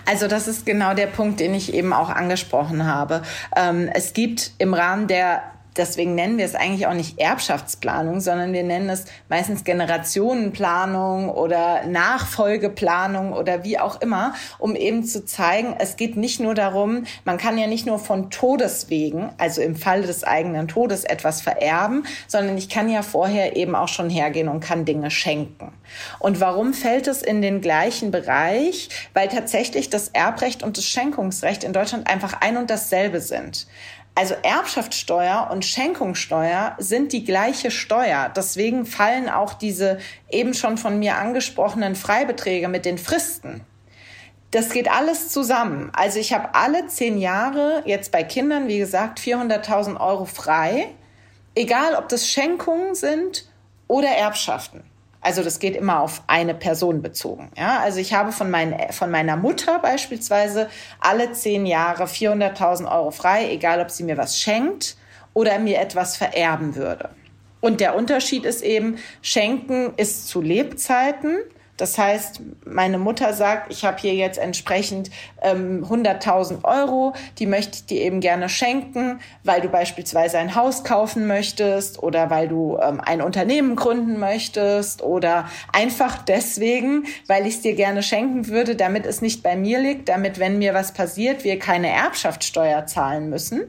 Also das ist genau der Punkt, den ich eben auch angesprochen habe. Ähm, es gibt im Rahmen der deswegen nennen wir es eigentlich auch nicht Erbschaftsplanung, sondern wir nennen es meistens Generationenplanung oder Nachfolgeplanung oder wie auch immer, um eben zu zeigen, es geht nicht nur darum, man kann ja nicht nur von Todeswegen, also im Falle des eigenen Todes etwas vererben, sondern ich kann ja vorher eben auch schon hergehen und kann Dinge schenken. Und warum fällt es in den gleichen Bereich? Weil tatsächlich das Erbrecht und das Schenkungsrecht in Deutschland einfach ein und dasselbe sind. Also Erbschaftssteuer und Schenkungssteuer sind die gleiche Steuer. Deswegen fallen auch diese eben schon von mir angesprochenen Freibeträge mit den Fristen. das geht alles zusammen. Also ich habe alle zehn Jahre jetzt bei Kindern, wie gesagt, 400.000 Euro frei, egal ob das Schenkungen sind oder Erbschaften. Also das geht immer auf eine Person bezogen. Ja, also ich habe von, mein, von meiner Mutter beispielsweise alle zehn Jahre 400.000 Euro frei, egal ob sie mir was schenkt oder mir etwas vererben würde. Und der Unterschied ist eben, Schenken ist zu Lebzeiten das heißt, meine Mutter sagt, ich habe hier jetzt entsprechend ähm, 100.000 Euro, die möchte ich dir eben gerne schenken, weil du beispielsweise ein Haus kaufen möchtest oder weil du ähm, ein Unternehmen gründen möchtest oder einfach deswegen, weil ich es dir gerne schenken würde, damit es nicht bei mir liegt, damit, wenn mir was passiert, wir keine Erbschaftssteuer zahlen müssen.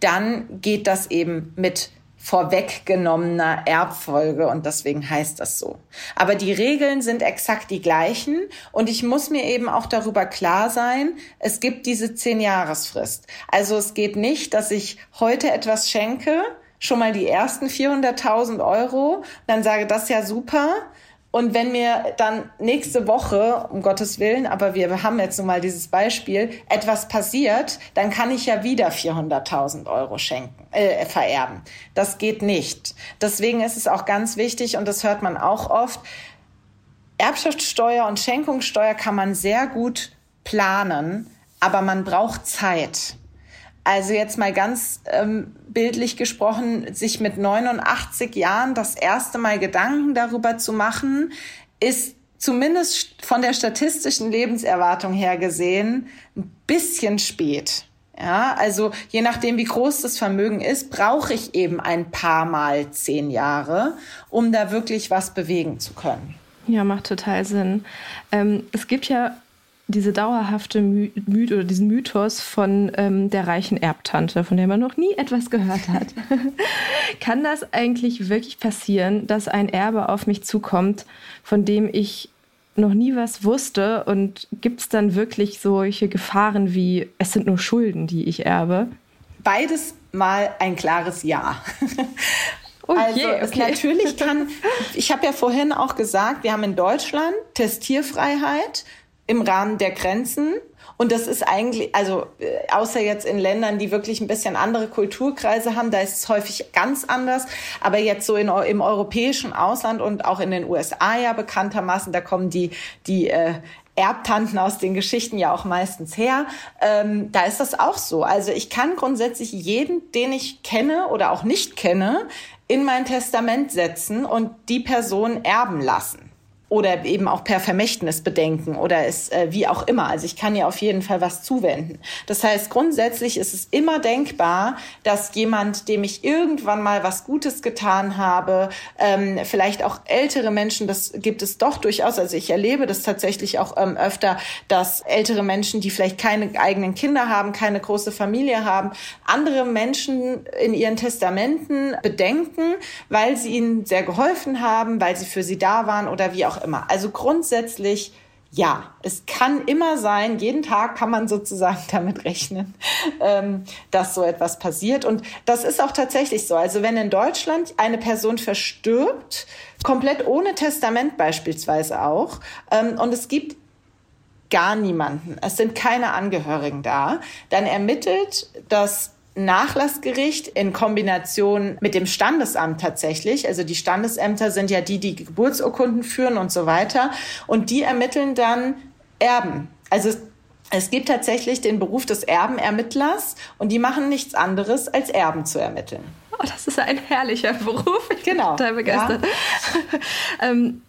Dann geht das eben mit vorweggenommener Erbfolge und deswegen heißt das so. Aber die Regeln sind exakt die gleichen und ich muss mir eben auch darüber klar sein, es gibt diese zehn Jahresfrist. Also es geht nicht, dass ich heute etwas schenke, schon mal die ersten 400.000 Euro, dann sage, das ist ja super, und wenn mir dann nächste Woche, um Gottes Willen, aber wir haben jetzt nun mal dieses Beispiel, etwas passiert, dann kann ich ja wieder 400.000 Euro schenken, äh, vererben. Das geht nicht. Deswegen ist es auch ganz wichtig, und das hört man auch oft, Erbschaftssteuer und Schenkungssteuer kann man sehr gut planen, aber man braucht Zeit. Also jetzt mal ganz ähm, bildlich gesprochen, sich mit 89 Jahren das erste Mal Gedanken darüber zu machen, ist zumindest von der statistischen Lebenserwartung her gesehen ein bisschen spät. Ja, also je nachdem, wie groß das Vermögen ist, brauche ich eben ein paar Mal zehn Jahre, um da wirklich was bewegen zu können. Ja, macht total Sinn. Ähm, es gibt ja diese dauerhafte My My oder diesen Mythos von ähm, der reichen Erbtante, von der man noch nie etwas gehört hat. Kann das eigentlich wirklich passieren, dass ein Erbe auf mich zukommt, von dem ich noch nie was wusste? Und gibt es dann wirklich solche Gefahren wie, es sind nur Schulden, die ich erbe? Beides mal ein klares Ja. Oh also je, okay. natürlich kann, ich habe ja vorhin auch gesagt, wir haben in Deutschland Testierfreiheit im Rahmen der Grenzen. Und das ist eigentlich, also äh, außer jetzt in Ländern, die wirklich ein bisschen andere Kulturkreise haben, da ist es häufig ganz anders. Aber jetzt so in, im europäischen Ausland und auch in den USA ja bekanntermaßen, da kommen die, die äh, Erbtanten aus den Geschichten ja auch meistens her. Ähm, da ist das auch so. Also ich kann grundsätzlich jeden, den ich kenne oder auch nicht kenne, in mein Testament setzen und die Person erben lassen oder eben auch per Vermächtnis bedenken oder es äh, wie auch immer. Also ich kann ja auf jeden Fall was zuwenden. Das heißt, grundsätzlich ist es immer denkbar, dass jemand, dem ich irgendwann mal was Gutes getan habe, ähm, vielleicht auch ältere Menschen, das gibt es doch durchaus. Also ich erlebe das tatsächlich auch ähm, öfter, dass ältere Menschen, die vielleicht keine eigenen Kinder haben, keine große Familie haben, andere Menschen in ihren Testamenten bedenken, weil sie ihnen sehr geholfen haben, weil sie für sie da waren oder wie auch auch immer. Also grundsätzlich ja, es kann immer sein, jeden Tag kann man sozusagen damit rechnen, ähm, dass so etwas passiert. Und das ist auch tatsächlich so. Also wenn in Deutschland eine Person verstirbt, komplett ohne Testament beispielsweise auch, ähm, und es gibt gar niemanden, es sind keine Angehörigen da, dann ermittelt das Nachlassgericht in Kombination mit dem Standesamt tatsächlich. Also die Standesämter sind ja die, die Geburtsurkunden führen und so weiter. Und die ermitteln dann Erben. Also es gibt tatsächlich den Beruf des Erbenermittlers und die machen nichts anderes, als Erben zu ermitteln. Oh, das ist ein herrlicher Beruf. Ich genau. bin total begeistert. Ja. ähm,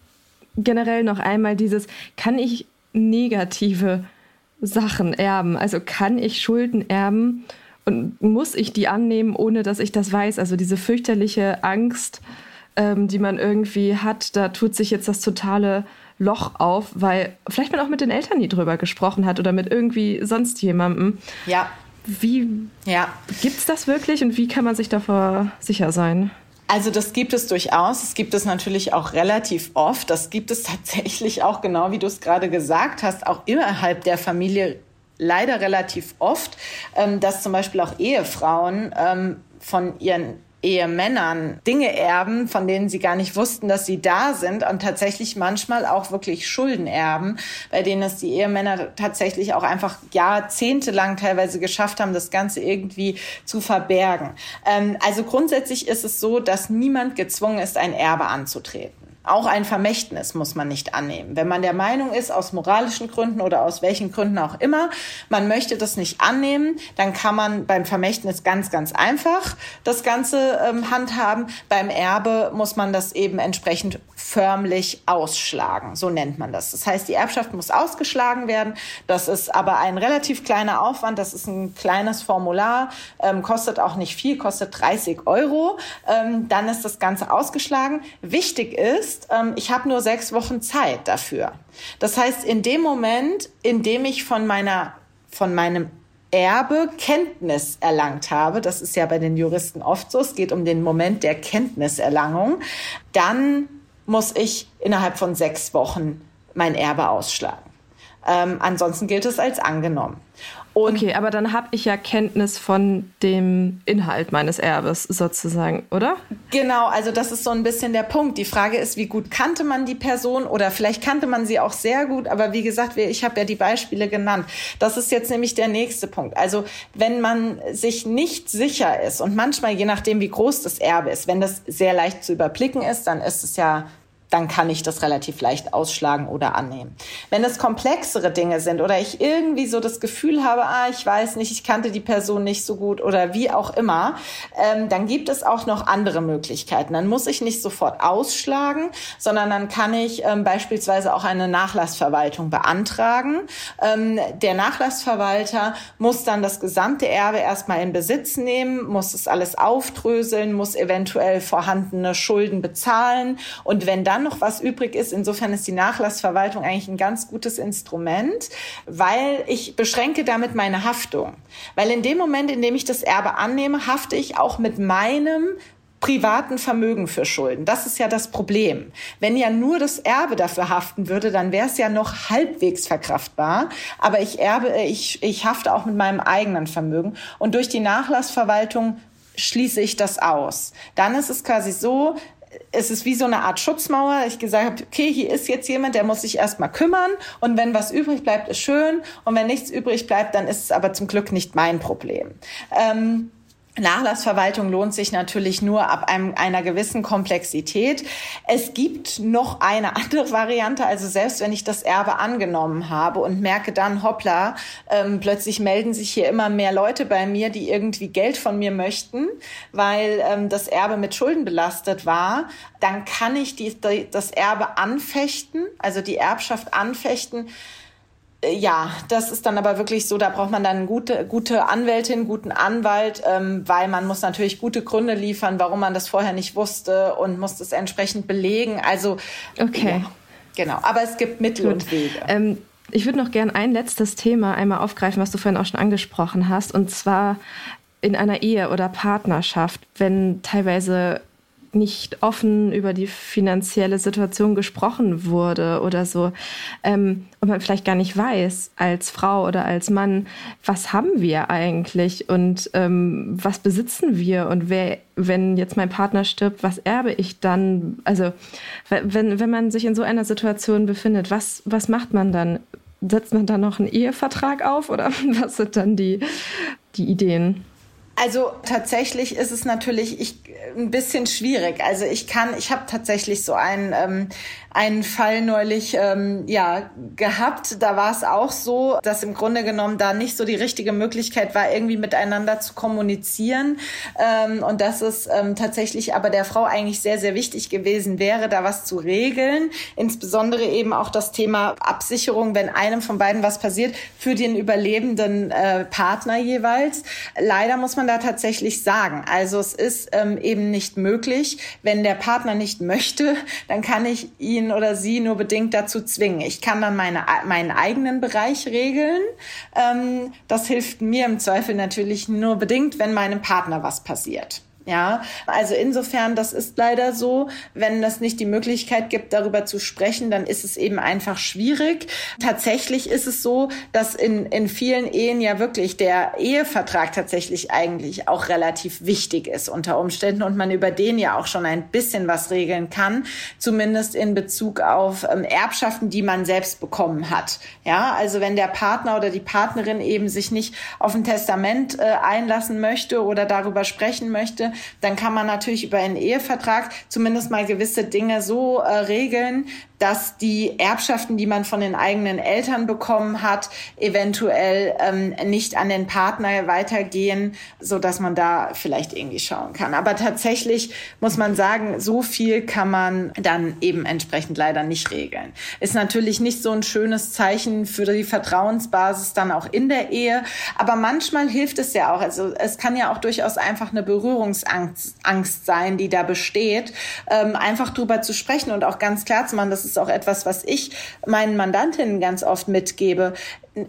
generell noch einmal dieses, kann ich negative Sachen erben? Also kann ich Schulden erben? Und muss ich die annehmen, ohne dass ich das weiß? Also diese fürchterliche Angst, ähm, die man irgendwie hat, da tut sich jetzt das totale Loch auf, weil vielleicht man auch mit den Eltern nie drüber gesprochen hat oder mit irgendwie sonst jemandem. Ja. Wie ja. gibt es das wirklich und wie kann man sich davor sicher sein? Also das gibt es durchaus. Es gibt es natürlich auch relativ oft. Das gibt es tatsächlich auch, genau wie du es gerade gesagt hast, auch innerhalb der Familie leider relativ oft, ähm, dass zum Beispiel auch Ehefrauen ähm, von ihren Ehemännern Dinge erben, von denen sie gar nicht wussten, dass sie da sind und tatsächlich manchmal auch wirklich Schulden erben, bei denen es die Ehemänner tatsächlich auch einfach jahrzehntelang teilweise geschafft haben, das Ganze irgendwie zu verbergen. Ähm, also grundsätzlich ist es so, dass niemand gezwungen ist, ein Erbe anzutreten. Auch ein Vermächtnis muss man nicht annehmen. Wenn man der Meinung ist, aus moralischen Gründen oder aus welchen Gründen auch immer, man möchte das nicht annehmen, dann kann man beim Vermächtnis ganz, ganz einfach das Ganze ähm, handhaben. Beim Erbe muss man das eben entsprechend förmlich ausschlagen. So nennt man das. Das heißt, die Erbschaft muss ausgeschlagen werden. Das ist aber ein relativ kleiner Aufwand. Das ist ein kleines Formular, ähm, kostet auch nicht viel, kostet 30 Euro. Ähm, dann ist das Ganze ausgeschlagen. Wichtig ist, ist, ähm, ich habe nur sechs Wochen Zeit dafür. Das heißt, in dem Moment, in dem ich von meiner, von meinem Erbe Kenntnis erlangt habe, das ist ja bei den Juristen oft so, es geht um den Moment der Kenntniserlangung, dann muss ich innerhalb von sechs Wochen mein Erbe ausschlagen. Ähm, ansonsten gilt es als angenommen. Und okay, aber dann habe ich ja Kenntnis von dem Inhalt meines Erbes sozusagen, oder? Genau, also das ist so ein bisschen der Punkt. Die Frage ist, wie gut kannte man die Person oder vielleicht kannte man sie auch sehr gut, aber wie gesagt, ich habe ja die Beispiele genannt. Das ist jetzt nämlich der nächste Punkt. Also wenn man sich nicht sicher ist und manchmal, je nachdem, wie groß das Erbe ist, wenn das sehr leicht zu überblicken ist, dann ist es ja dann kann ich das relativ leicht ausschlagen oder annehmen. Wenn es komplexere Dinge sind oder ich irgendwie so das Gefühl habe, ah, ich weiß nicht, ich kannte die Person nicht so gut oder wie auch immer, ähm, dann gibt es auch noch andere Möglichkeiten. Dann muss ich nicht sofort ausschlagen, sondern dann kann ich ähm, beispielsweise auch eine Nachlassverwaltung beantragen. Ähm, der Nachlassverwalter muss dann das gesamte Erbe erstmal in Besitz nehmen, muss es alles aufdröseln, muss eventuell vorhandene Schulden bezahlen und wenn dann noch was übrig ist, insofern ist die Nachlassverwaltung eigentlich ein ganz gutes Instrument, weil ich beschränke damit meine Haftung. Weil in dem Moment, in dem ich das Erbe annehme, hafte ich auch mit meinem privaten Vermögen für Schulden. Das ist ja das Problem. Wenn ja nur das Erbe dafür haften würde, dann wäre es ja noch halbwegs verkraftbar. Aber ich erbe, ich, ich hafte auch mit meinem eigenen Vermögen. Und durch die Nachlassverwaltung schließe ich das aus. Dann ist es quasi so, es ist wie so eine Art Schutzmauer. Ich gesagt habe, okay, hier ist jetzt jemand, der muss sich erstmal kümmern und wenn was übrig bleibt, ist schön und wenn nichts übrig bleibt, dann ist es aber zum Glück nicht mein Problem. Ähm, Nachlassverwaltung lohnt sich natürlich nur ab einem, einer gewissen Komplexität. Es gibt noch eine andere Variante, also selbst wenn ich das Erbe angenommen habe und merke dann, hoppla, ähm, plötzlich melden sich hier immer mehr Leute bei mir, die irgendwie Geld von mir möchten, weil ähm, das Erbe mit Schulden belastet war, dann kann ich die, die, das Erbe anfechten, also die Erbschaft anfechten ja, das ist dann aber wirklich so, da braucht man dann gute, gute Anwältin, guten Anwalt, ähm, weil man muss natürlich gute Gründe liefern, warum man das vorher nicht wusste und muss das entsprechend belegen. Also, okay. Ja, genau. Aber es gibt Mittel Gut. und Wege. Ähm, ich würde noch gern ein letztes Thema einmal aufgreifen, was du vorhin auch schon angesprochen hast, und zwar in einer Ehe oder Partnerschaft, wenn teilweise nicht offen über die finanzielle Situation gesprochen wurde oder so ähm, und man vielleicht gar nicht weiß als Frau oder als Mann, was haben wir eigentlich und ähm, was besitzen wir und wer, wenn jetzt mein Partner stirbt, was erbe ich dann? Also wenn, wenn man sich in so einer Situation befindet, was, was macht man dann? Setzt man dann noch einen Ehevertrag auf oder was sind dann die, die Ideen? Also tatsächlich ist es natürlich ich, ein bisschen schwierig. Also ich kann, ich habe tatsächlich so einen, ähm, einen Fall neulich ähm, ja gehabt. Da war es auch so, dass im Grunde genommen da nicht so die richtige Möglichkeit war, irgendwie miteinander zu kommunizieren. Ähm, und dass es ähm, tatsächlich aber der Frau eigentlich sehr, sehr wichtig gewesen wäre, da was zu regeln. Insbesondere eben auch das Thema Absicherung, wenn einem von beiden was passiert, für den überlebenden äh, Partner jeweils. Leider muss man da tatsächlich sagen. Also es ist ähm, eben nicht möglich. Wenn der Partner nicht möchte, dann kann ich ihn oder sie nur bedingt dazu zwingen. Ich kann dann meine, meinen eigenen Bereich regeln. Ähm, das hilft mir im Zweifel natürlich nur bedingt, wenn meinem Partner was passiert. Ja, also insofern, das ist leider so. Wenn es nicht die Möglichkeit gibt, darüber zu sprechen, dann ist es eben einfach schwierig. Tatsächlich ist es so, dass in, in vielen Ehen ja wirklich der Ehevertrag tatsächlich eigentlich auch relativ wichtig ist unter Umständen und man über den ja auch schon ein bisschen was regeln kann, zumindest in Bezug auf ähm, Erbschaften, die man selbst bekommen hat. Ja, also wenn der Partner oder die Partnerin eben sich nicht auf ein Testament äh, einlassen möchte oder darüber sprechen möchte, dann kann man natürlich über einen Ehevertrag zumindest mal gewisse Dinge so äh, regeln, dass die Erbschaften, die man von den eigenen Eltern bekommen hat, eventuell ähm, nicht an den Partner weitergehen, so dass man da vielleicht irgendwie schauen kann. Aber tatsächlich muss man sagen, so viel kann man dann eben entsprechend leider nicht regeln. Ist natürlich nicht so ein schönes Zeichen für die Vertrauensbasis dann auch in der Ehe, aber manchmal hilft es ja auch. Also es kann ja auch durchaus einfach eine Berührungsangst Angst sein, die da besteht, ähm, einfach drüber zu sprechen und auch ganz klar zu machen, dass ist auch etwas, was ich meinen Mandantinnen ganz oft mitgebe.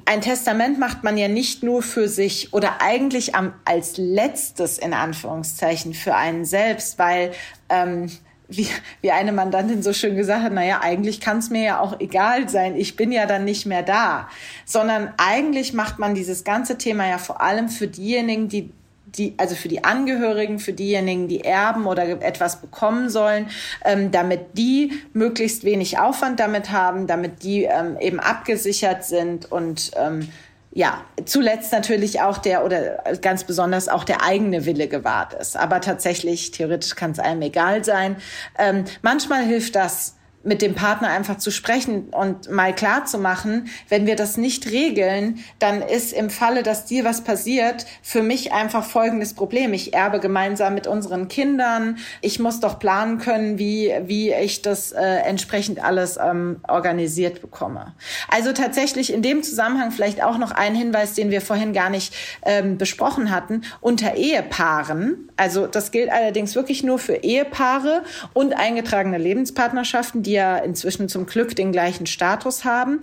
Ein Testament macht man ja nicht nur für sich oder eigentlich am, als letztes in Anführungszeichen für einen selbst, weil ähm, wie, wie eine Mandantin so schön gesagt hat, naja, eigentlich kann es mir ja auch egal sein, ich bin ja dann nicht mehr da, sondern eigentlich macht man dieses ganze Thema ja vor allem für diejenigen, die die, also für die Angehörigen, für diejenigen, die erben oder etwas bekommen sollen, ähm, damit die möglichst wenig Aufwand damit haben, damit die ähm, eben abgesichert sind und ähm, ja, zuletzt natürlich auch der oder ganz besonders auch der eigene Wille gewahrt ist. Aber tatsächlich, theoretisch kann es einem egal sein. Ähm, manchmal hilft das, mit dem Partner einfach zu sprechen und mal klar zu machen, wenn wir das nicht regeln, dann ist im Falle, dass dir was passiert, für mich einfach folgendes Problem. Ich erbe gemeinsam mit unseren Kindern. Ich muss doch planen können, wie, wie ich das äh, entsprechend alles ähm, organisiert bekomme. Also tatsächlich in dem Zusammenhang vielleicht auch noch ein Hinweis, den wir vorhin gar nicht ähm, besprochen hatten. Unter Ehepaaren, also das gilt allerdings wirklich nur für Ehepaare und eingetragene Lebenspartnerschaften, die ja inzwischen zum Glück den gleichen Status haben,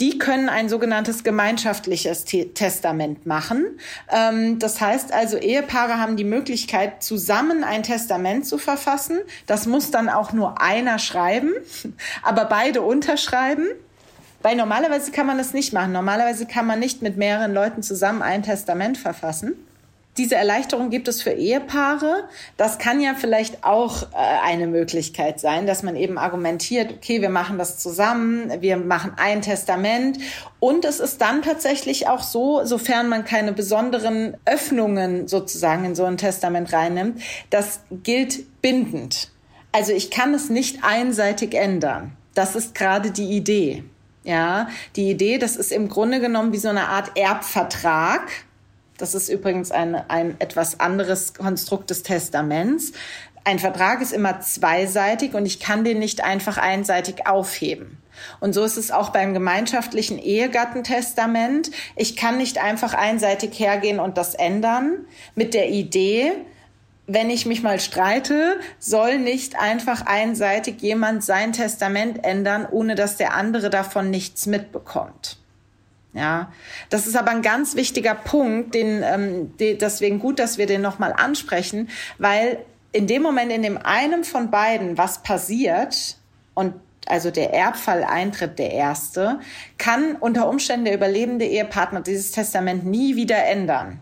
die können ein sogenanntes gemeinschaftliches Testament machen. Ähm, das heißt also, Ehepaare haben die Möglichkeit, zusammen ein Testament zu verfassen. Das muss dann auch nur einer schreiben, aber beide unterschreiben. Weil normalerweise kann man das nicht machen. Normalerweise kann man nicht mit mehreren Leuten zusammen ein Testament verfassen. Diese Erleichterung gibt es für Ehepaare. Das kann ja vielleicht auch äh, eine Möglichkeit sein, dass man eben argumentiert, okay, wir machen das zusammen, wir machen ein Testament. Und es ist dann tatsächlich auch so, sofern man keine besonderen Öffnungen sozusagen in so ein Testament reinnimmt, das gilt bindend. Also ich kann es nicht einseitig ändern. Das ist gerade die Idee. Ja, die Idee, das ist im Grunde genommen wie so eine Art Erbvertrag das ist übrigens ein, ein etwas anderes Konstrukt des Testaments. Ein Vertrag ist immer zweiseitig und ich kann den nicht einfach einseitig aufheben. Und so ist es auch beim gemeinschaftlichen Ehegattentestament. Ich kann nicht einfach einseitig hergehen und das ändern mit der Idee, wenn ich mich mal streite, soll nicht einfach einseitig jemand sein Testament ändern, ohne dass der andere davon nichts mitbekommt. Ja, das ist aber ein ganz wichtiger Punkt, den, ähm, die, deswegen gut, dass wir den nochmal ansprechen, weil in dem Moment, in dem einem von beiden was passiert und also der Erbfall eintritt, der erste, kann unter Umständen der überlebende Ehepartner dieses Testament nie wieder ändern.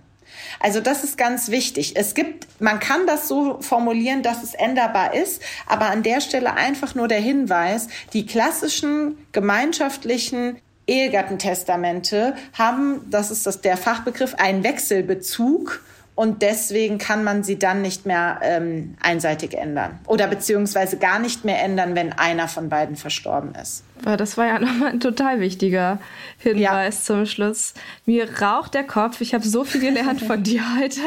Also das ist ganz wichtig. Es gibt, man kann das so formulieren, dass es änderbar ist, aber an der Stelle einfach nur der Hinweis, die klassischen gemeinschaftlichen Ehegattentestamente haben, das ist das, der Fachbegriff, einen Wechselbezug und deswegen kann man sie dann nicht mehr ähm, einseitig ändern oder beziehungsweise gar nicht mehr ändern, wenn einer von beiden verstorben ist. Das war ja nochmal ein total wichtiger Hinweis ja. zum Schluss. Mir raucht der Kopf. Ich habe so viel gelernt von dir heute.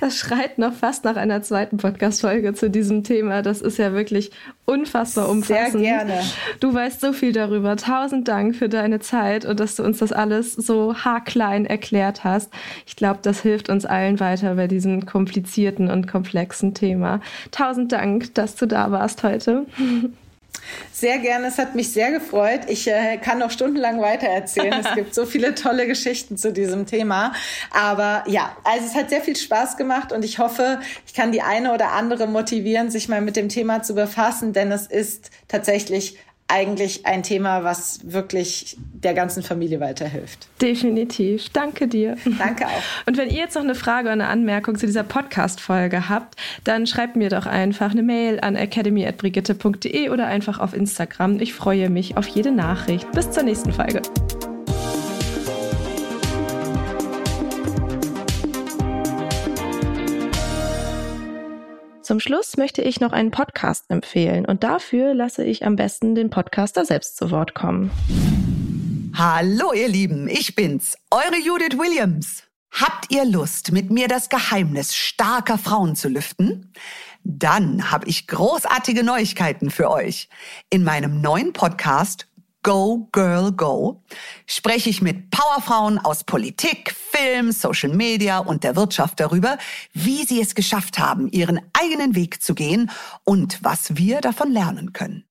Das schreit noch fast nach einer zweiten Podcast-Folge zu diesem Thema. Das ist ja wirklich unfassbar umfassend. Sehr gerne. Du weißt so viel darüber. Tausend Dank für deine Zeit und dass du uns das alles so haarklein erklärt hast. Ich glaube, das hilft uns allen weiter bei diesem komplizierten und komplexen Thema. Tausend Dank, dass du da warst heute. Sehr gerne, es hat mich sehr gefreut. Ich äh, kann noch stundenlang weitererzählen. es gibt so viele tolle Geschichten zu diesem Thema. Aber ja, also es hat sehr viel Spaß gemacht und ich hoffe, ich kann die eine oder andere motivieren, sich mal mit dem Thema zu befassen, denn es ist tatsächlich eigentlich ein Thema, was wirklich der ganzen Familie weiterhilft. Definitiv. Danke dir. Danke auch. Und wenn ihr jetzt noch eine Frage oder eine Anmerkung zu dieser Podcast-Folge habt, dann schreibt mir doch einfach eine Mail an academy.brigitte.de oder einfach auf Instagram. Ich freue mich auf jede Nachricht. Bis zur nächsten Folge. Zum Schluss möchte ich noch einen Podcast empfehlen und dafür lasse ich am besten den Podcaster selbst zu Wort kommen. Hallo ihr Lieben, ich bin's, eure Judith Williams. Habt ihr Lust, mit mir das Geheimnis starker Frauen zu lüften? Dann habe ich großartige Neuigkeiten für euch. In meinem neuen Podcast Go Girl Go spreche ich mit Powerfrauen aus Politik, Film, Social Media und der Wirtschaft darüber, wie sie es geschafft haben, ihren eigenen Weg zu gehen und was wir davon lernen können.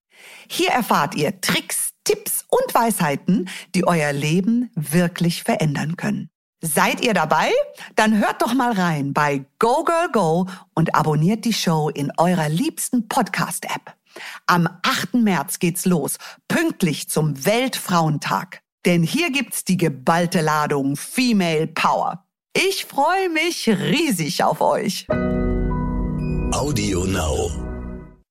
Hier erfahrt ihr Tricks, Tipps und Weisheiten, die euer Leben wirklich verändern können. Seid ihr dabei? Dann hört doch mal rein bei Go Girl Go und abonniert die Show in eurer liebsten Podcast-App. Am 8. März geht's los, pünktlich zum Weltfrauentag. Denn hier gibt's die geballte Ladung Female Power. Ich freue mich riesig auf euch. Audio Now.